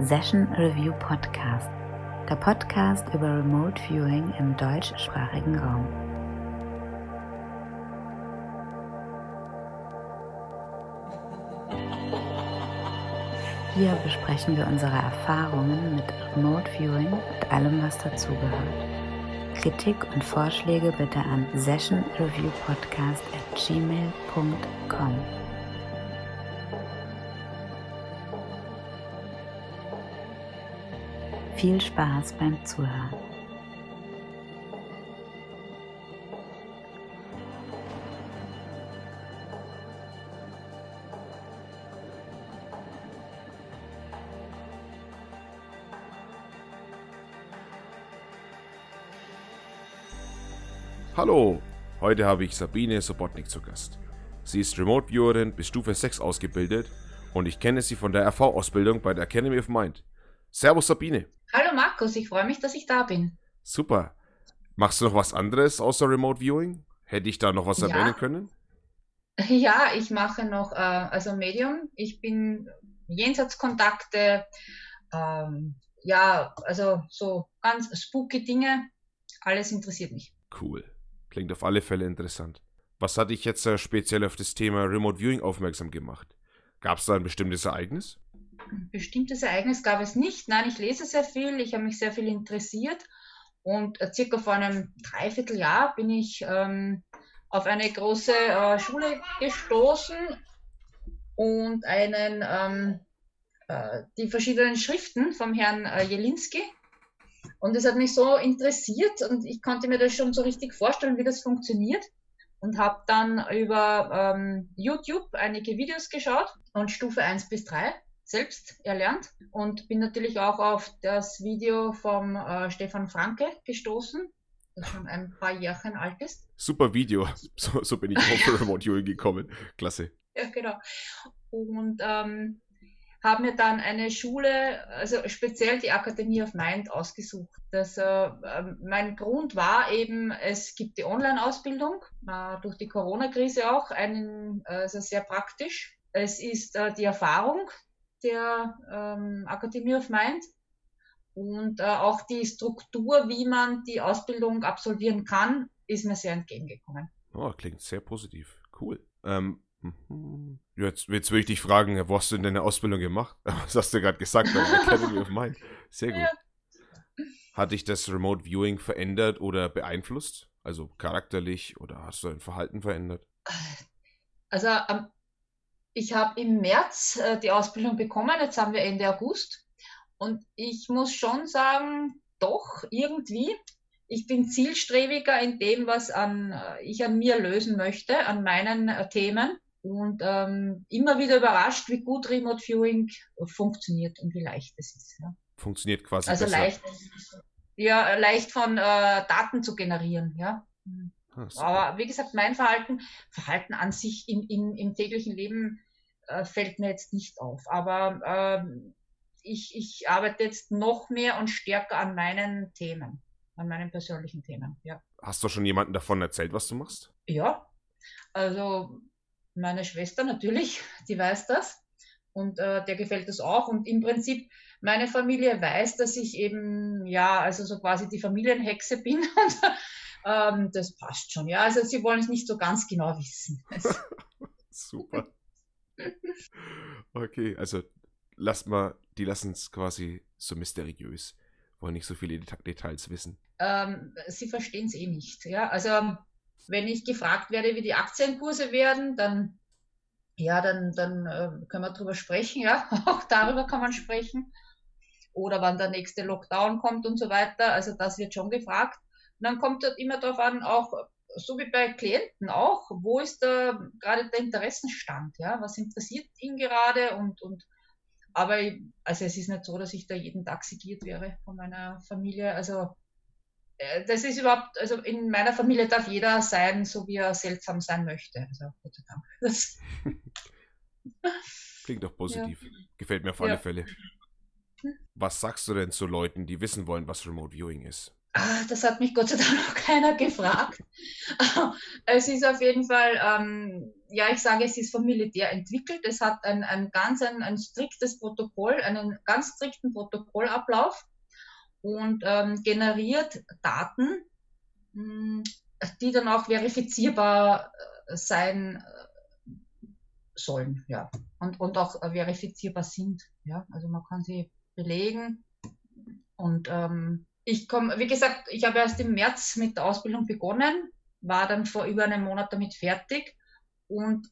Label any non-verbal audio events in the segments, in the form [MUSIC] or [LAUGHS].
Session Review Podcast, der Podcast über Remote Viewing im deutschsprachigen Raum. Hier besprechen wir unsere Erfahrungen mit Remote Viewing und allem, was dazugehört. Kritik und Vorschläge bitte an sessionreviewpodcast at gmail.com. Viel Spaß beim Zuhören. Hallo, heute habe ich Sabine Sobotnik zu Gast. Sie ist Remote Viewerin bis Stufe 6 ausgebildet und ich kenne sie von der RV-Ausbildung bei der Academy of Mind. Servus Sabine. Hallo Markus, ich freue mich, dass ich da bin. Super. Machst du noch was anderes außer Remote Viewing? Hätte ich da noch was Ja. erwähnen können? [LAUGHS] Ja, ich mache noch, äh, also Medium. Ich bin Jenseitskontakte, ähm, ja, also so ganz spooky Dinge. Alles interessiert mich. Cool. Klingt auf alle Fälle interessant. Was hat dich jetzt äh, speziell auf das Thema Remote Viewing aufmerksam gemacht? Gab es da ein bestimmtes Ereignis? Bestimmtes Ereignis gab es nicht. Nein, ich lese sehr viel, ich habe mich sehr viel interessiert. Und äh, circa vor einem Dreivierteljahr bin ich ähm, auf eine große äh, Schule gestoßen und einen, ähm, äh, die verschiedenen Schriften vom Herrn äh, Jelinski. Und es hat mich so interessiert und ich konnte mir das schon so richtig vorstellen, wie das funktioniert. Und habe dann über ähm, YouTube einige Videos geschaut und Stufe 1 bis 3 selbst erlernt und bin natürlich auch auf das Video vom äh, Stefan Franke gestoßen, das schon ein paar Jährchen alt ist. Super Video. [LAUGHS] So, so bin ich für [LAUGHS] Remote Viewing gekommen. Klasse. Ja, genau. Und ähm, habe mir dann eine Schule, also speziell die Akademie of Mind ausgesucht. Das, äh, ähm, mein Grund war eben, es gibt die Online-Ausbildung, äh, durch die Corona-Krise auch, einen, äh, also sehr praktisch. Es ist äh, die Erfahrung der ähm, Akademie of Mind und äh, auch die Struktur, wie man die Ausbildung absolvieren kann, ist mir sehr entgegengekommen. Oh, klingt sehr positiv. Cool. Ähm, mhm. jetzt, jetzt will ich dich fragen, wo hast du denn deine Ausbildung gemacht? [LAUGHS] Was hast du gerade gesagt? Der Academy of Mind. Sehr gut. Hat dich das Remote Viewing verändert oder beeinflusst? Also charakterlich oder hast du dein Verhalten verändert? Also ähm, ich habe im März äh, die Ausbildung bekommen, jetzt haben wir Ende August. Und ich muss schon sagen, doch, irgendwie, ich bin zielstrebiger in dem, was an, äh, ich an mir lösen möchte, an meinen äh, Themen. Und ähm, immer wieder überrascht, wie gut Remote Viewing funktioniert und wie leicht es ist. Ja. Funktioniert quasi Also besser. leicht, ja, leicht von äh, Daten zu generieren, ja. Ah, super. Aber wie gesagt, mein Verhalten, Verhalten an sich im, im, im täglichen Leben äh, fällt mir jetzt nicht auf. Aber ähm, ich, ich arbeite jetzt noch mehr und stärker an meinen Themen, an meinen persönlichen Themen. Ja, Hast du schon jemandem davon erzählt, was du machst? ja. also meine Schwester natürlich, [LAUGHS] die weiß das. Und äh, der gefällt das auch. Und im Prinzip, meine Familie weiß, dass ich eben, ja, also so quasi die Familienhexe bin. [LAUGHS] Und ähm, das passt schon, ja. Also sie wollen es nicht so ganz genau wissen. [LAUGHS] Also, Super. Okay, also lasst mal, die lassen es quasi so mysteriös. Wollen nicht so viele Deta Details wissen. ähm, sie verstehen es eh nicht. Ja? Also wenn ich gefragt werde, wie die Aktienkurse werden, dann ja, dann, dann äh, können wir drüber sprechen, ja. [LAUGHS] Auch darüber kann man sprechen. Oder wann der nächste Lockdown kommt und so weiter. Also das wird schon gefragt. Und dann kommt halt immer darauf an, auch so wie bei Klienten auch, wo ist da gerade der Interessenstand, ja? Was interessiert ihn gerade und, und aber also es ist nicht so, dass ich da jeden Tag sigiert wäre von meiner Familie. Also äh, das ist überhaupt, also in meiner Familie darf jeder sein, so wie er seltsam sein möchte. Also Gott sei Dank. Das, [LAUGHS] Klingt doch positiv. Gefällt mir auf alle Ja. Fälle. Was sagst du denn zu Leuten, die wissen wollen, was Remote Viewing ist? Ah, das hat mich Gott sei Dank noch [LAUGHS] keiner gefragt. [LAUGHS] es ist auf jeden Fall, ähm, ja, ich sage, es ist vom Militär entwickelt. Es hat ein, ein ganz ein, ein striktes Protokoll, einen ganz strikten Protokollablauf und ähm, generiert Daten, mh, die dann auch verifizierbar äh, sein äh, sollen, ja, und, und auch verifizierbar sind, ja. Also man kann sie belegen und ähm, ich komme, wie gesagt, ich habe erst im März mit der Ausbildung begonnen, war dann vor über einem Monat damit fertig und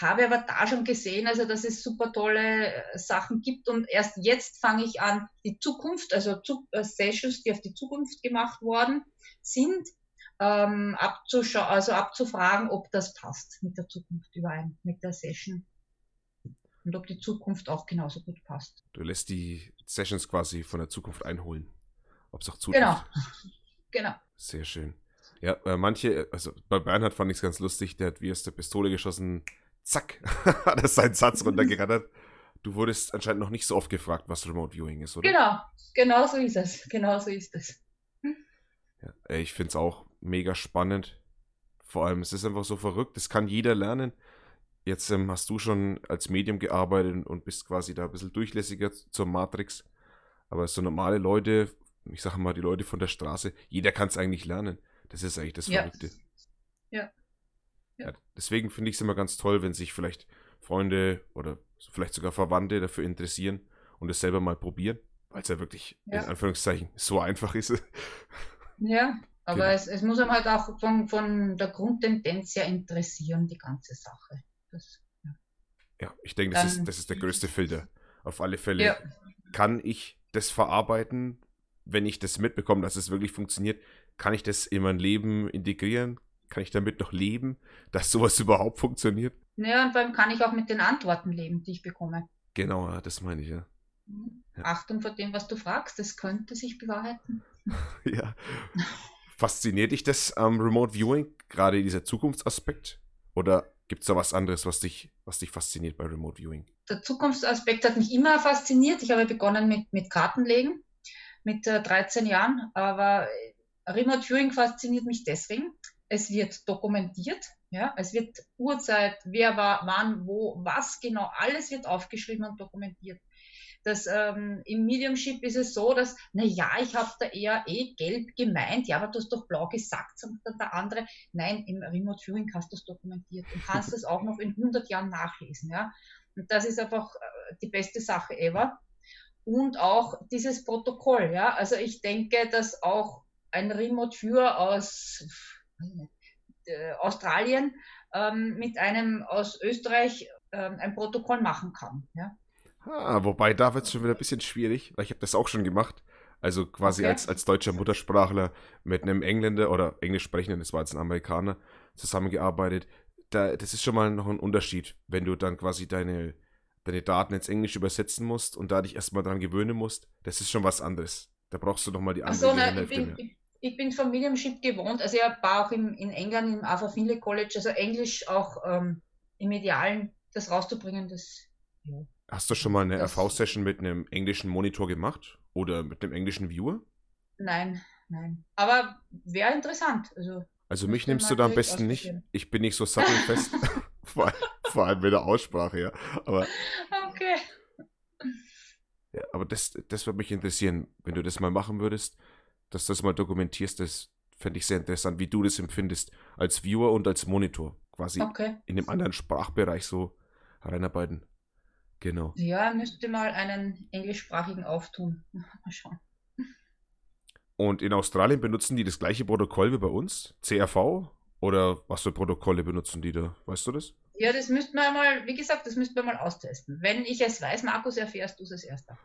habe aber da schon gesehen, also dass es super tolle äh, Sachen gibt und erst jetzt fange ich an, die Zukunft, also äh, Sessions, die auf die Zukunft gemacht worden sind, ähm, abzuschauen, also abzufragen, ob das passt mit der Zukunft überein, mit der Session. Und ob die Zukunft auch genauso gut passt. Du lässt die Sessions quasi von der Zukunft einholen. Ob es auch zutrifft. Genau. genau. Sehr schön. Ja, äh, manche, also bei Bernhard fand ich es ganz lustig, der hat wie aus der Pistole geschossen, zack, [LAUGHS] hat er seinen Satz runtergerattert. Du wurdest anscheinend noch nicht so oft gefragt, was Remote Viewing ist, oder? Genau, genau so ist es. Genau so ist es. Ja, ich finde es auch mega spannend. Vor allem, es ist einfach so verrückt, das kann jeder lernen. Jetzt ähm, hast du schon als Medium gearbeitet und bist quasi da ein bisschen durchlässiger zur Matrix. Aber so normale Leute ich sage mal, die Leute von der Straße, jeder kann es eigentlich lernen. Das ist eigentlich das Verrückte. Ja. ja. ja deswegen finde ich es immer ganz toll, wenn sich vielleicht Freunde oder vielleicht sogar Verwandte dafür interessieren und es selber mal probieren, weil es ja wirklich ja. in Anführungszeichen so einfach ist. Ja, [LAUGHS] aber genau. es, es, muss einem halt auch von, von der Grundtendenz her interessieren, die ganze Sache. Das, ja. ja. ich denke, das, ist, das ist der größte Filter. Auf alle Fälle kann ich das verarbeiten, wenn ich das mitbekomme, dass es wirklich funktioniert, kann ich das in mein Leben integrieren? Kann ich damit noch leben, dass sowas [LAUGHS] überhaupt funktioniert? Ja, und vor allem kann ich auch mit den Antworten leben, die ich bekomme. Genau, das meine ich, ja. Mhm. ja. Achtung vor dem, was du fragst, das könnte sich bewahrheiten. [LAUGHS] ja. Fasziniert dich das am Remote Viewing, gerade dieser Zukunftsaspekt? Oder gibt es da was anderes, was dich, was dich fasziniert bei Remote Viewing? Der Zukunftsaspekt hat mich immer fasziniert. Ich habe begonnen mit, mit Kartenlegen mit 13 Jahren. Aber Remote Viewing fasziniert mich deswegen. Es wird dokumentiert, ja, es wird Uhrzeit, wer war, wann, wo, was genau, alles wird aufgeschrieben und dokumentiert. Das, ähm, Im Mediumship ist es so, dass, na ja, ich habe da eher eh gelb gemeint, ja, aber du hast doch blau gesagt, sagt dann der andere. Nein, im Remote Viewing hast du es dokumentiert und kannst [LAUGHS] es auch noch in 100 Jahren nachlesen, ja. Und das ist einfach äh, die beste Sache ever und auch dieses Protokoll. Ja? Also ich denke, dass auch ein Remote Viewer aus äh, Australien ähm, mit einem aus Österreich ähm, ein Protokoll machen kann. Ja? Ah, wobei da wird es schon wieder ein bisschen schwierig, weil ich habe das auch schon gemacht. Also quasi okay. als, als deutscher Muttersprachler mit einem Engländer oder Englisch sprechenden, das war jetzt ein Amerikaner, zusammengearbeitet. Da, das ist schon mal noch ein Unterschied, wenn du dann quasi deine deine Daten ins Englische übersetzen musst und da dich erstmal dran gewöhnen musst, das ist schon was anderes. Da brauchst du nochmal die andere so, ne, ich, bin, ich, ich, bin vom Mediumship gewohnt, also ich war auch im, in England im Arthur Finlay College, also Englisch auch ähm, im Idealen, das rauszubringen, das ja. Hast du schon mal eine RV-Session mit einem englischen Monitor gemacht? Oder mit einem englischen Viewer? Nein, nein. Aber wäre interessant. Also, also mich nimmst du da am besten nicht. Ich bin nicht so sattelfest. [LAUGHS] [LAUGHS] vor, allem mit der Aussprache, ja. Aber, okay. Ja, aber das, das würde mich interessieren, wenn du das mal machen würdest, dass du das mal dokumentierst, das fände ich sehr interessant, wie du das empfindest, als Viewer und als Monitor, quasi okay. in dem anderen Sprachbereich so reinarbeiten. Genau. Ja, müsste mal einen englischsprachigen auftun. [LAUGHS] Mal schauen. Und in Australien benutzen die das gleiche Protokoll wie bei uns? CRV? Oder was für Protokolle benutzen die da? Weißt du das? Ja, das müssten wir mal, wie gesagt, das müssten wir mal austesten. Wenn ich es weiß, Markus, erfährst du es als erster.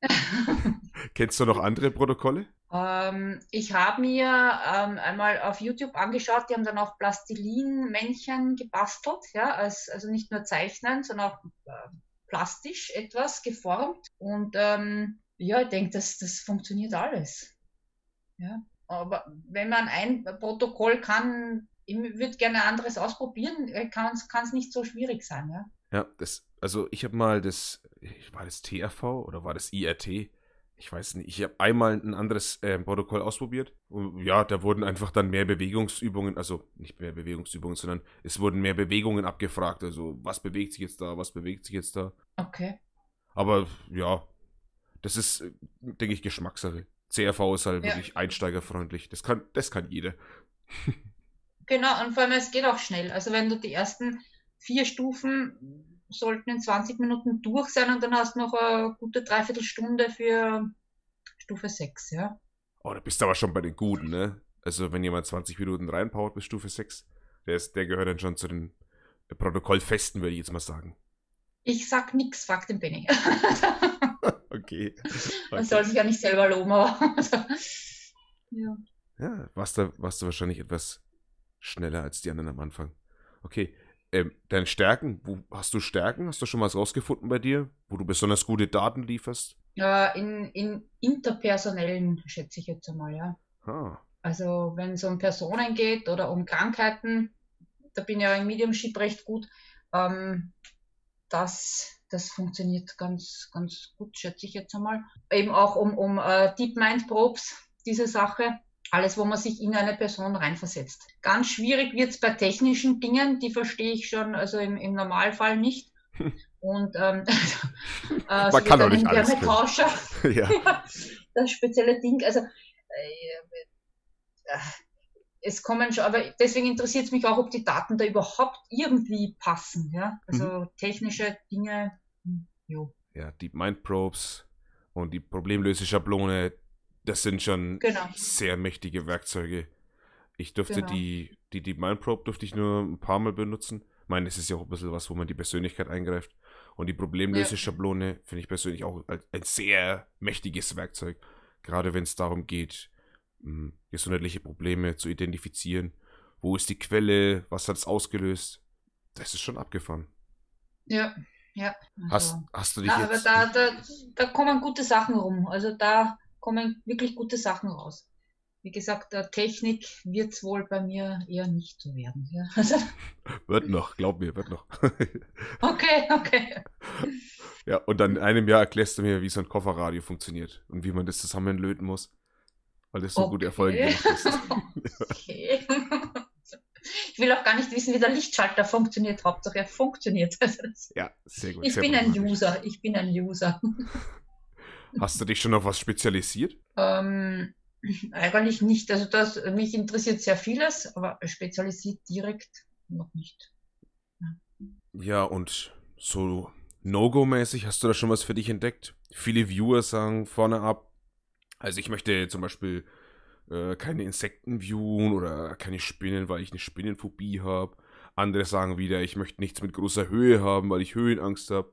[LAUGHS] Kennst du noch andere Protokolle? Ähm, ich habe mir ähm, einmal auf YouTube angeschaut, die haben dann auch Plastilin-Männchen gebastelt, ja, als, also nicht nur zeichnen, sondern auch äh, plastisch etwas geformt. Und ähm, ja, ich denke, das, das funktioniert alles. Ja. Aber wenn man ein Protokoll kann, ich würde gerne anderes ausprobieren, äh, kann es nicht so schwierig sein, ja. Ja, das, also ich habe mal das, war das TRV oder war das IRT? ich weiß nicht, ich habe einmal ein anderes äh, Protokoll ausprobiert. Und ja, da wurden einfach dann mehr Bewegungsübungen, also nicht mehr Bewegungsübungen, sondern es wurden mehr Bewegungen abgefragt. Also was bewegt sich jetzt da, was bewegt sich jetzt da. Okay. Aber ja, das ist, denke ich, Geschmackssache. CRV ist halt ja. wirklich einsteigerfreundlich. Das kann, das kann jeder. [LAUGHS] genau, und vor allem es geht auch schnell. Also wenn du die ersten vier Stufen sollten in 20 Minuten durch sein und dann hast du noch eine gute Dreiviertelstunde für Stufe 6, ja. Oh, da bist du aber schon bei den Guten, ne? Also wenn jemand 20 Minuten reinpowert bis Stufe 6, der, ist, der gehört dann schon zu den Protokollfesten, würde ich jetzt mal sagen. Ich sag nix, frag den Benny. [LAUGHS] okay. Man soll sich ja nicht selber loben, aber. [LAUGHS] ja. Ja, warst du, warst du wahrscheinlich etwas schneller als die anderen am Anfang. Okay, ähm, deine Stärken, wo hast du Stärken? Hast du schon was rausgefunden bei dir, wo du besonders gute Daten lieferst? Ja, in, in interpersonellen, schätze ich jetzt einmal, ja. Ah. Also wenn es um Personen geht oder um Krankheiten, da bin ich ja im Mediumship recht gut. Ähm, das, das funktioniert ganz, ganz gut, schätze ich jetzt einmal. Eben auch um, um uh, Deep Mind Probes, diese Sache alles, wo man sich in eine Person reinversetzt. Ganz schwierig wird es bei technischen Dingen, die verstehe ich schon, also im, im Normalfall nicht. [LAUGHS] Und ähm, [LAUGHS] äh, man kann doch nicht alles [LAUGHS] ja. das spezielle Ding, also äh, äh, es kommen schon, aber deswegen interessiert es mich auch, ob die Daten da überhaupt irgendwie passen, ja, also mhm. technische Dinge, hm, jo. Ja, Deep Mind Probes und die Problemlöseschablone, das sind schon genau. sehr mächtige Werkzeuge. Ich durfte genau. die, die, die Mindprobe durfte ich nur ein paar Mal benutzen. Ich meine, es ist ja auch ein bisschen was, wo man die Persönlichkeit eingreift. Und die Problemlöseschablone ja. finde ich persönlich auch ein sehr mächtiges Werkzeug. Gerade wenn es darum geht, hm, gesundheitliche Probleme zu identifizieren. Wo ist die Quelle? Was hat es ausgelöst? Das ist schon abgefahren. Ja, ja. Also, hast, hast du dich na, jetzt... Aber da, da, da kommen gute Sachen rum. Also da kommen wirklich gute Sachen raus. Wie gesagt, der Technik wird es wohl bei mir eher nicht so werden. Ja. [LAUGHS] Also, wird noch, glaub mir, wird noch. [LAUGHS] okay, okay. Ja, und dann in einem Jahr erklärst du mir, wie so ein Kofferradio funktioniert und wie man das zusammenlöten muss, weil das so okay. gute Erfolge gemacht [LAUGHS] ist. okay. Ich will auch gar nicht wissen, wie der Lichtschalter funktioniert. Hauptsache er funktioniert. ja, sehr gut. Ich sehr bin ein User. Ich bin ein User. Hast du dich schon auf was spezialisiert? Ähm, eigentlich nicht. Also das, mich interessiert sehr vieles, aber spezialisiert direkt noch nicht. Ja, ja und so No-Go-mäßig hast du da schon was für dich entdeckt? Viele Viewer sagen vorne ab, also ich möchte zum Beispiel äh, keine Insekten viewen oder keine Spinnen, weil ich eine Spinnenphobie habe. Andere sagen wieder, ich möchte nichts mit großer Höhe haben, weil ich Höhenangst habe.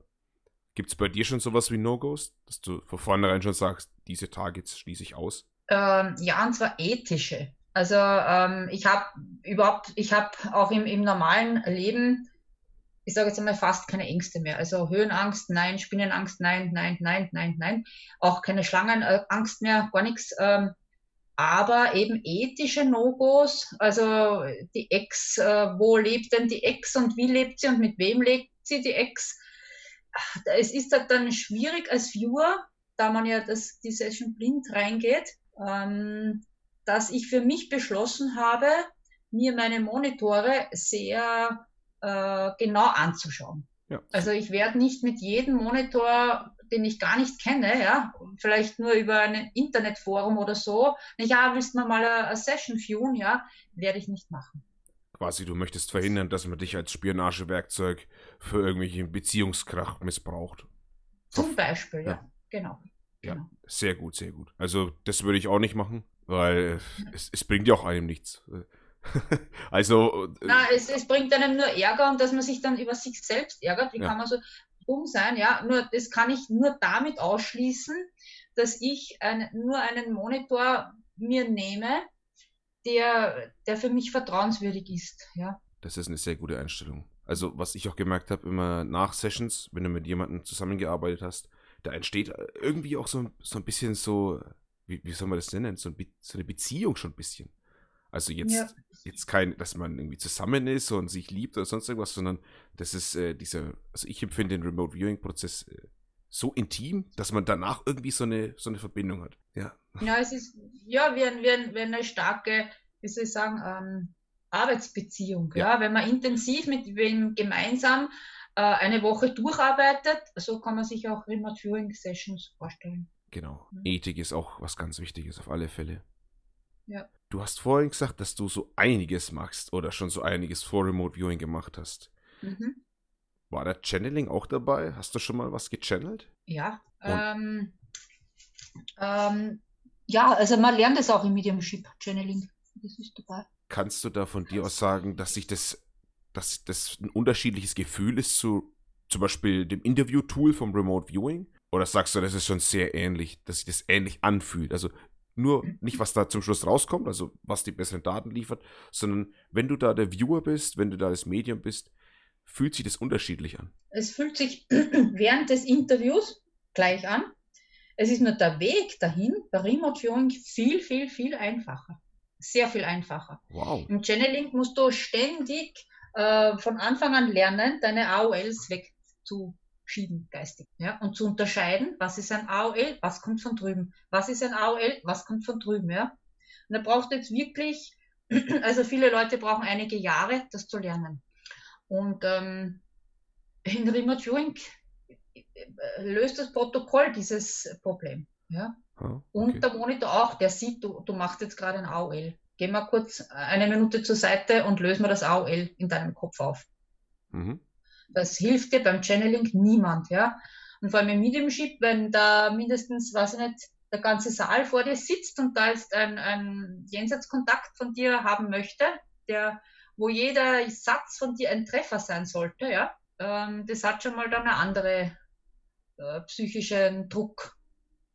Gibt es bei dir schon sowas wie No-Gos, dass du von vornherein schon sagst, diese Targets schließe ich aus? Ähm, ja, und zwar ethische. Also ähm, ich habe überhaupt, ich habe auch im, im normalen Leben, ich sage jetzt einmal fast keine Ängste mehr. Also Höhenangst, nein, Spinnenangst, nein, nein, nein, nein, nein. Auch keine Schlangenangst mehr, gar nichts. Ähm, aber eben ethische No-Gos, also die Ex, äh, wo lebt denn die Ex und wie lebt sie und mit wem lebt sie die Ex? Es ist halt dann schwierig als Viewer, da man ja das, die Session blind reingeht, ähm, dass ich für mich beschlossen habe, mir meine Monitore sehr äh, genau anzuschauen. Ja. Also ich werde nicht mit jedem Monitor, den ich gar nicht kenne, ja, vielleicht nur über ein Internetforum oder so, ja, willst du mal eine, eine Session viewen, ja, werde ich nicht machen quasi, du möchtest verhindern, dass man dich als Spionagewerkzeug für irgendwelchen Beziehungskrach missbraucht. Zum Beispiel, ja, ja. genau. Ja, genau. sehr gut, sehr gut. Also das würde ich auch nicht machen, weil es, es bringt ja auch einem nichts. [LAUGHS] also. Äh, Na, es, es bringt einem nur Ärger und dass man sich dann über sich selbst ärgert. Wie ja. kann man so dumm sein? Ja, nur das kann ich nur damit ausschließen, dass ich ein, nur einen Monitor mir nehme, der, der für mich vertrauenswürdig ist. Ja. Das ist eine sehr gute Einstellung. Also, was ich auch gemerkt habe, immer nach Sessions, wenn du mit jemandem zusammengearbeitet hast, da entsteht irgendwie auch so, so ein bisschen so, wie, wie soll man das nennen, so, ein, so eine Beziehung schon ein bisschen. Also jetzt, ja. jetzt kein, dass man irgendwie zusammen ist und sich liebt oder sonst irgendwas, sondern das ist äh, dieser, also ich empfinde den Remote Viewing Prozess äh, so intim, dass man danach irgendwie so eine, so eine Verbindung hat. Ja. Ja, es ist ja wie, ein, wie, ein, wie eine starke, wie soll ich sagen, ähm, Arbeitsbeziehung. Ja. ja. wenn man intensiv mit wem gemeinsam äh, eine Woche durcharbeitet, so kann man sich auch Remote Viewing Sessions vorstellen. Genau. Mhm. Ethik ist auch was ganz Wichtiges auf alle Fälle. Ja. Du hast vorhin gesagt, dass du so einiges machst oder schon so einiges vor Remote Viewing gemacht hast. Mhm. War da Channeling auch dabei? Hast du schon mal was gechannelt? Ja. Ähm, ähm, ja, also man lernt es auch im Mediumship Channeling. Das ist dabei. Kannst du da von dir aus sagen, dass sich das, dass das ein unterschiedliches Gefühl ist zu zum Beispiel dem Interview-Tool vom Remote Viewing? Oder sagst du, das ist schon sehr ähnlich, dass sich das ähnlich anfühlt? Also nur nicht, was da zum Schluss rauskommt, also was die besseren Daten liefert, sondern wenn du da der Viewer bist, wenn du da das Medium bist, fühlt sich das unterschiedlich an? Es fühlt sich [CLEARS THROAT] während des Interviews gleich an. Es ist nur der Weg dahin bei Remote Viewing viel, viel, viel einfacher. Sehr viel einfacher. Wow. Im Channeling musst du ständig äh, von Anfang an lernen, deine AOLs wegzuschieben, geistig. Ja? Und zu unterscheiden, was ist ein AOL, was kommt von drüben. Was ist ein AOL, was kommt von drüben. Ja? Und da braucht jetzt wirklich, [CLEARS THROAT] also viele Leute brauchen einige Jahre, das zu lernen. Und ähm, in Remote Viewing löst das Protokoll dieses Problem. Ja? Oh, okay. Und der Monitor auch, der sieht, du, du machst jetzt gerade ein AOL. Geh mal kurz eine Minute zur Seite und löse mal das AOL in deinem Kopf auf. Mhm. Das hilft dir beim Channeling niemand, ja. Und vor allem im Mediumship, wenn da mindestens, weiß ich nicht, der ganze Saal vor dir sitzt und da ist ein, ein Jenseitskontakt von dir haben möchte, der, wo jeder Satz von dir ein Treffer sein sollte, ja, ähm, das hat schon mal dann eine andere äh, psychischen Druck.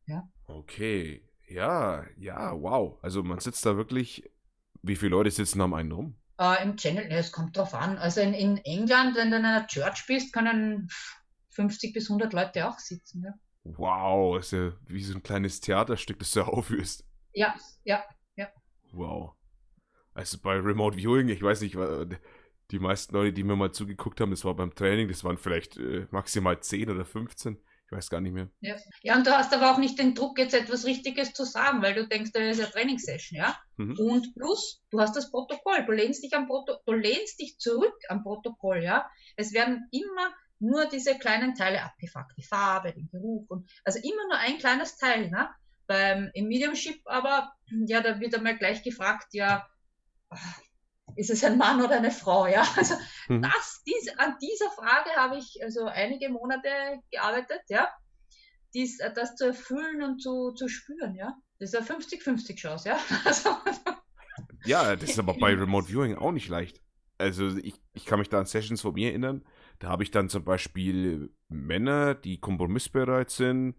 Ja. Okay, ja, ja, wow. Also man sitzt da wirklich, wie viele Leute sitzen am einen rum? Äh, Im Channel, es kommt drauf an. Also in, in, England, wenn du in einer Church bist, können 50 bis 100 Leute auch sitzen. Ja. Wow, ist ja wie so ein kleines Theaterstück, das du [LAUGHS] aufführst. Ja, ja, ja. Wow. Also bei Remote Viewing, ich weiß nicht, die meisten Leute, die mir mal zugeguckt haben, das war beim Training, das waren vielleicht äh, maximal 10 oder 15. Ich weiß gar nicht mehr. Ja. ja, und du hast aber auch nicht den Druck, jetzt etwas Richtiges zu sagen, weil du denkst, das ist eine Trainingssession, ja? Mhm. Und plus, du hast das Protokoll, du lehnst dich am Proto du lehnst dich zurück am Protokoll, ja? Es werden immer nur diese kleinen Teile abgefragt, die Farbe, den Geruch und also immer nur ein kleines Teil, ne? Beim im Mediumship aber, ja, da wird einmal gleich gefragt, ja, ist es ein Mann oder eine Frau? Ja, [LAUGHS] also mhm. das, dies, an dieser Frage habe ich also einige Monate gearbeitet, ja, dies, äh, das zu erfüllen und zu, zu spüren, ja. Das ist eine 50-50 Chance, ja. [LAUGHS] Also, ja, das ist aber bei [LAUGHS] Remote Viewing auch nicht leicht. Also ich, ich kann mich da an Sessions von mir erinnern, da habe ich dann zum Beispiel Männer, die kompromissbereit sind,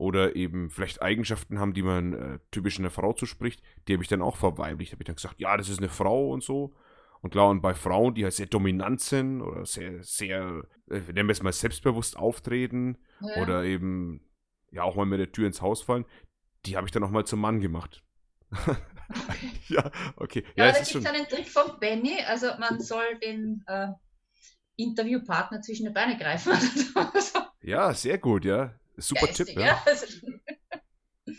oder eben vielleicht Eigenschaften haben, die man äh, typisch einer Frau zuspricht, die habe ich dann auch verweiblicht. Da habe ich dann gesagt, ja, das ist eine Frau und so. Und klar, und bei Frauen, die halt sehr dominant sind oder sehr, sehr, äh, nennen wir es mal selbstbewusst auftreten ja. oder eben ja auch mal mit der Tür ins Haus fallen, die habe ich dann auch mal zum Mann gemacht. Okay. [LAUGHS] ja, okay. Ja, ja da gibt es einen Trick von Benny, also man soll den äh, Interviewpartner zwischen die Beine greifen. [LAUGHS] ja, sehr gut, ja. Super Geistig, Tipp, ja. Also, [LAUGHS]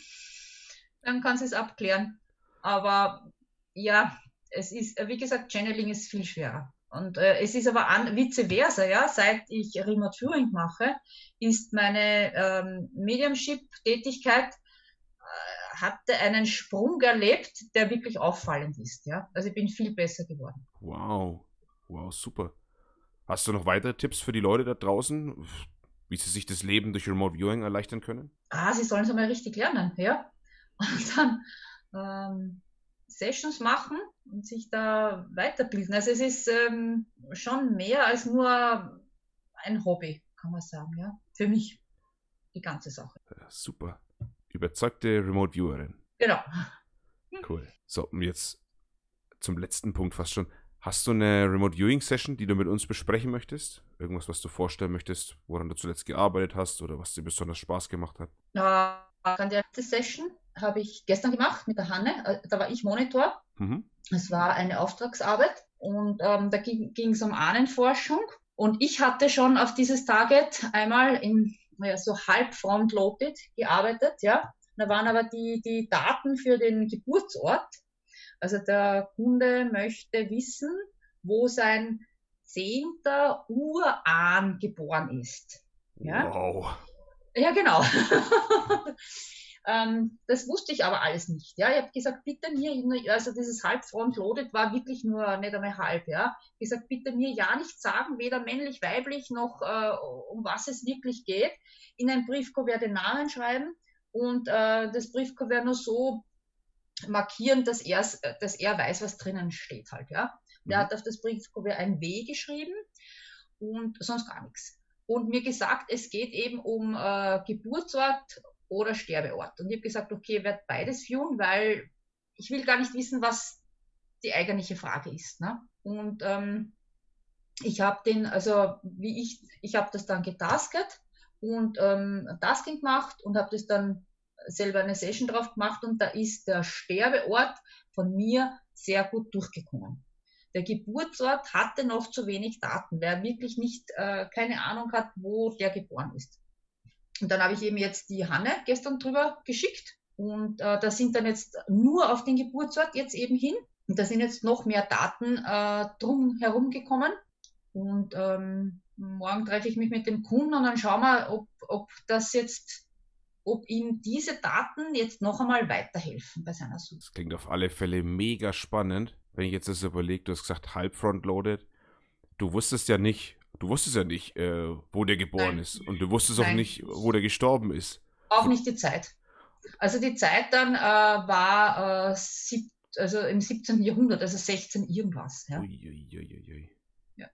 dann kannst du es abklären. Aber ja, es ist, wie gesagt, Channeling ist viel schwerer. Und äh, es ist aber an, vice versa, ja, seit ich Remote Viewing mache, ist meine ähm, Mediumship-Tätigkeit äh, hatte einen Sprung erlebt, der wirklich auffallend ist, ja. Also ich bin viel besser geworden. Wow, wow, super. Hast du noch weitere Tipps für die Leute da draußen? Wie sie sich das Leben durch Remote Viewing erleichtern können? Ah, sie sollen es einmal richtig lernen, ja. Und dann ähm, Sessions machen und sich da weiterbilden. Also es ist ähm, schon mehr als nur ein Hobby, kann man sagen, ja. Für mich die ganze Sache. Ja, super. Überzeugte Remote Viewerin. Genau. Cool. So, und jetzt zum letzten Punkt fast schon. Hast du eine Remote Viewing Session, die du mit uns besprechen möchtest? Irgendwas, was du vorstellen möchtest, woran du zuletzt gearbeitet hast oder was dir besonders Spaß gemacht hat? Ja, die erste Session habe ich gestern gemacht mit der Hanne. Äh, da war ich Monitor. Mhm. Es war eine Auftragsarbeit und ähm, da ging es um Ahnenforschung. Und ich hatte schon auf dieses Target einmal in naja, so halb frontloaded gearbeitet, ja. Da waren aber die, die Daten für den Geburtsort. Also der Kunde möchte wissen, wo sein zehnter Urahn geboren ist. Ja? Wow. Ja, genau. [LAUGHS] ähm, das wusste ich aber alles nicht. Ja, ich habe gesagt, bitte mir, also dieses halb frontloaded war wirklich nur nicht einmal halb. Ja, ich gesagt, bitte mir ja nicht sagen, weder männlich, weiblich noch äh, um was es wirklich geht. In ein Briefkuvert den Namen schreiben und äh, das Briefkuvert nur so markieren, dass er, dass er weiß, was drinnen steht halt. Ja, der mhm. hat auf das Briefkuvert ein W geschrieben und sonst gar nichts und mir gesagt, es geht eben um äh, Geburtsort oder Sterbeort. Und ich habe gesagt, okay, ich werde beides führen, weil ich will gar nicht wissen, was die eigentliche Frage ist. Ne? Und ähm, ich habe den, also wie ich, ich habe das dann getasket und ähm, Tasking gemacht und habe das dann selber eine Session drauf gemacht und da ist der Sterbeort von mir sehr gut durchgekommen. Der Geburtsort hatte noch zu wenig Daten, wer wirklich nicht äh, keine Ahnung hat, wo der geboren ist. Und dann habe ich eben jetzt die Hanne gestern drüber geschickt und äh, da sind dann jetzt nur auf den Geburtsort jetzt eben hin. Und da sind jetzt noch mehr Daten äh, drum herum gekommen. Und ähm, morgen treffe ich mich mit dem Kunden und dann schauen wir, ob, ob das jetzt, ob ihm diese Daten jetzt noch einmal weiterhelfen bei seiner Suche. Das klingt auf alle Fälle mega spannend wenn ich jetzt das überlege, du hast gesagt, halb frontloaded. Du wusstest ja nicht, du wusstest ja nicht, äh, wo der geboren Nein. ist. Und du wusstest Nein. auch nicht, wo der gestorben ist. Auch nicht die Zeit. Also die Zeit dann äh, war äh, sieb, also im 17. Jahrhundert, also 16 irgendwas. Ja. Ui, ja.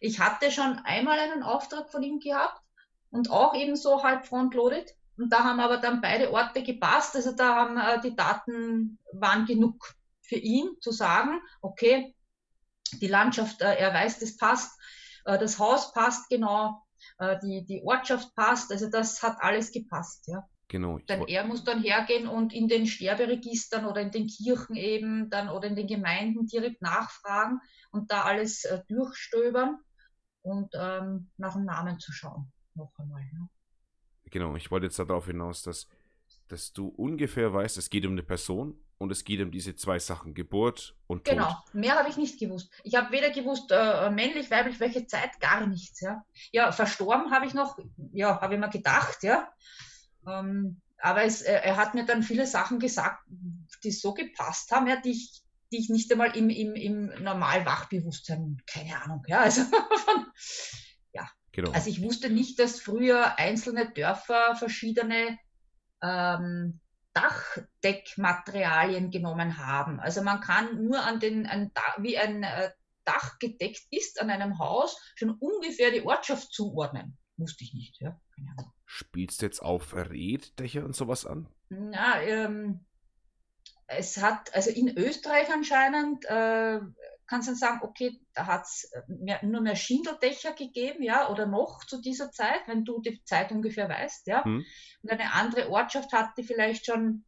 Ich hatte schon einmal einen Auftrag von ihm gehabt und auch eben so halb frontloaded. Und da haben aber dann beide Orte gepasst. Also da haben äh, die Daten waren genug für ihn zu sagen, okay, die Landschaft, äh, er weiß, das passt, äh, das Haus passt genau, äh, die, die Ortschaft passt, also das hat alles gepasst, ja. Genau. Denn er muss dann hergehen und in den Sterberegistern oder in den Kirchen eben dann oder in den Gemeinden direkt nachfragen und da alles äh, durchstöbern und ähm, nach dem Namen zu schauen. Noch einmal. Ja. Genau, ich wollte jetzt darauf hinaus, dass, dass du ungefähr weißt, es geht um eine Person und es geht um diese zwei Sachen, Geburt und Tod. Genau, mehr habe ich nicht gewusst. Ich habe weder gewusst, äh, männlich, weiblich, welche Zeit, gar nichts. Ja, ja verstorben habe ich noch, ja, habe ich mir gedacht, ja. Ähm, aber es, äh, er hat mir dann viele Sachen gesagt, die so gepasst haben, ja, die ich, die ich nicht einmal im, im, im normal Wachbewusstsein, keine Ahnung, ja, also. [LAUGHS] Genau. Also ich wusste nicht, dass früher einzelne Dörfer verschiedene ähm, Dachdeckmaterialien genommen haben. Also man kann nur an den, ein, wie ein äh, Dach gedeckt ist an einem Haus, schon ungefähr die Ortschaft zuordnen. Musste ich nicht, ja. Spielst du jetzt auf Reddächer und sowas an? Na, ähm, es hat, also in Österreich anscheinend äh, kannst du sagen, okay, da hat es äh, nur mehr Schindeldächer gegeben, ja, oder noch zu dieser Zeit, wenn du die Zeit ungefähr weißt, ja. Hm. Und eine andere Ortschaft hatte vielleicht schon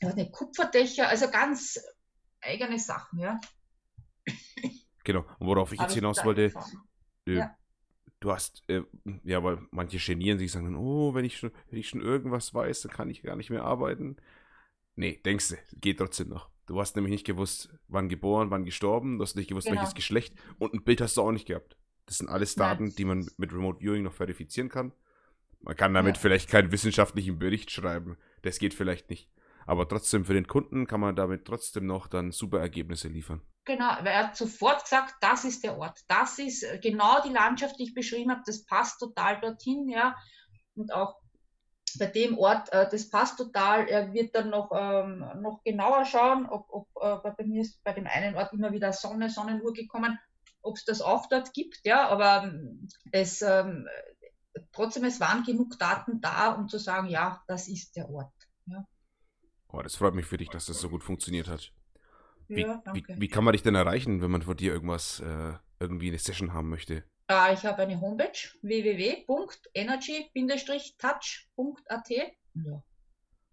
eine Kupferdächer, also ganz eigene Sachen, ja. Genau, und worauf ich jetzt hinaus wollte, äh, ja. du hast, äh, ja, weil manche genieren sich, sagen, oh, wenn ich, schon, wenn ich schon irgendwas weiß, dann kann ich gar nicht mehr arbeiten. Nee, denkst du, geht trotzdem noch. Du hast nämlich nicht gewusst, wann geboren, wann gestorben, du hast nicht gewusst, genau. welches Geschlecht und ein Bild hast du auch nicht gehabt. Das sind alles Daten, Nein. die man mit Remote Viewing noch verifizieren kann. Man kann damit ja. vielleicht keinen wissenschaftlichen Bericht schreiben. Das geht vielleicht nicht. Aber trotzdem für den Kunden kann man damit trotzdem noch dann super Ergebnisse liefern. Genau, weil er hat sofort gesagt, das ist der Ort. Das ist genau die Landschaft, die ich beschrieben habe. Das passt total dorthin, ja. Und auch bei dem Ort, äh, das passt total. Er wird dann noch, ähm, noch genauer schauen, ob, ob äh, bei mir ist bei dem einen Ort immer wieder Sonne, Sonnenuhr gekommen, ob es das auch dort gibt, ja, aber ähm, es ähm, trotzdem, es waren genug Daten da, um zu sagen, ja, das ist der Ort. Ja. Oh, das freut mich für dich, dass das so gut funktioniert hat. Wie, ja, wie, wie, kann man dich denn erreichen, wenn man von dir irgendwas, äh, irgendwie eine Session haben möchte? Äh, ich habe eine Homepage www.energy-touch.at. Ja.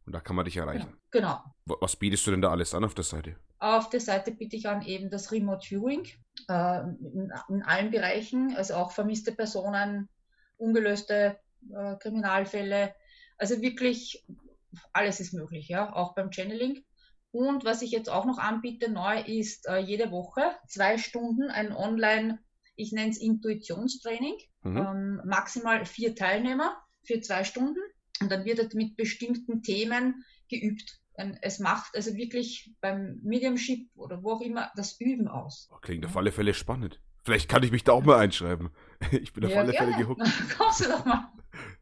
Und da kann man dich erreichen. Genau. Was bietest du denn da alles an auf der Seite? Auf der Seite biete ich an eben das Remote Viewing äh, in, in, allen Bereichen, also auch vermisste Personen, ungelöste äh, Kriminalfälle. Also wirklich alles ist möglich, ja, auch beim Channeling. Und was ich jetzt auch noch anbiete neu ist äh, jede Woche zwei Stunden ein Online, ich nenne es Intuitionstraining, mhm. ähm, maximal vier Teilnehmer für zwei Stunden. Und dann wird mit bestimmten Themen geübt. Es macht also wirklich beim Mediumship oder wo auch immer das Üben aus. Oh, klingt auf alle Fälle spannend. Vielleicht kann ich mich da auch mal einschreiben. [LAUGHS] Ich bin auf ja, alle gerne. Fälle gehuckt. [LAUGHS] Kommst du doch mal.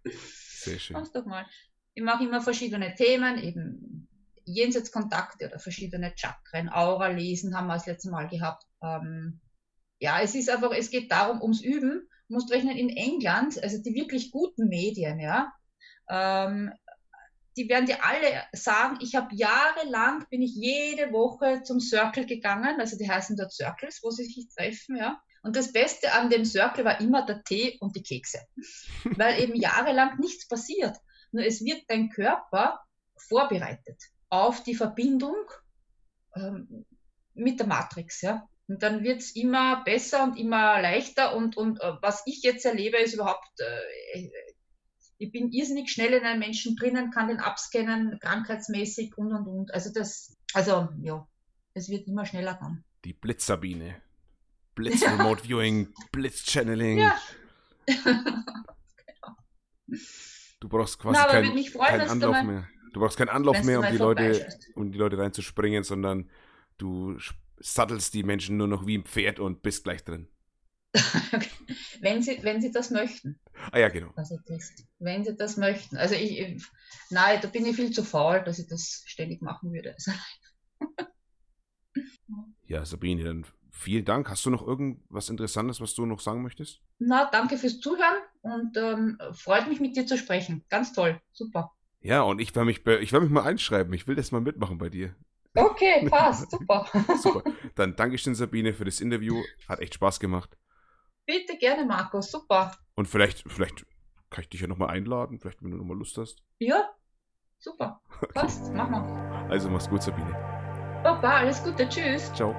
Sehr schön. Kommst doch mal. Ich mache immer verschiedene Themen, eben Jenseitskontakte oder verschiedene Chakren, Aura lesen haben wir das letzte Mal gehabt. Ähm, ja, es ist einfach, es geht darum, ums Üben. Du musst rechnen, in England, also die wirklich guten Medien, ja, ähm, die werden dir alle sagen, ich habe jahrelang, bin ich jede Woche zum Circle gegangen, also die heißen dort Circles, wo sie sich treffen, ja. Und das Beste an dem Circle war immer der Tee und die Kekse, [LAUGHS] weil eben jahrelang nichts passiert. Nur es wird dein Körper vorbereitet auf die Verbindung ähm, mit der Matrix, ja. Und dann wird es immer besser und immer leichter. Und, und äh, was ich jetzt erlebe, ist überhaupt, äh, ich bin irrsinnig schnell in einem Menschen drinnen, kann den abscannen, krankheitsmäßig und und und. Also das, also ja, es wird immer schneller dann. Die Blitzsabine. Blitz Remote Viewing, Blitz Channeling. Ja. [LAUGHS] Du brauchst quasi Na, keinen kein Anlauf mehr. Du brauchst keinen Anlauf mehr, um die Leute, um die Leute reinzuspringen, sondern du sattelst die Menschen nur noch wie ein Pferd und bist gleich drin. [LAUGHS] wenn, sie, wenn sie das möchten. Ah ja, genau. Also das, wenn sie das möchten. Also ich, nein, da bin ich viel zu faul, dass ich das ständig machen würde. ja, Sabine, dann vielen Dank. Hast du noch irgendwas Interessantes, was du noch sagen möchtest? Na, danke fürs Zuhören und ähm, freut mich mit dir zu sprechen. Ganz toll, super. Ja, und ich werde mich, ich werd mich mal einschreiben. Ich will das mal mitmachen bei dir. Okay, [LAUGHS] passt, super. [LAUGHS] super. Dann danke schön, Sabine, für das Interview. Hat echt Spaß gemacht. Bitte gerne, Markus, super. Und vielleicht, vielleicht kann ich dich ja nochmal einladen, vielleicht wenn du nochmal Lust hast. Ja, super. [LAUGHS] Passt, mach mal. Also mach's gut, Sabine. Papa, alles Gute, tschüss. Ciao.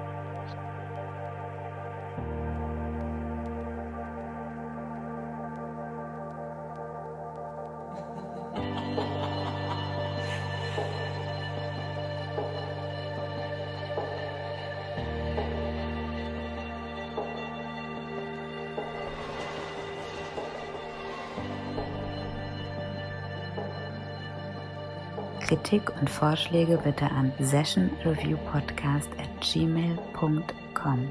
Kritik und Vorschläge bitte an sessionreviewpodcast at gmail.com.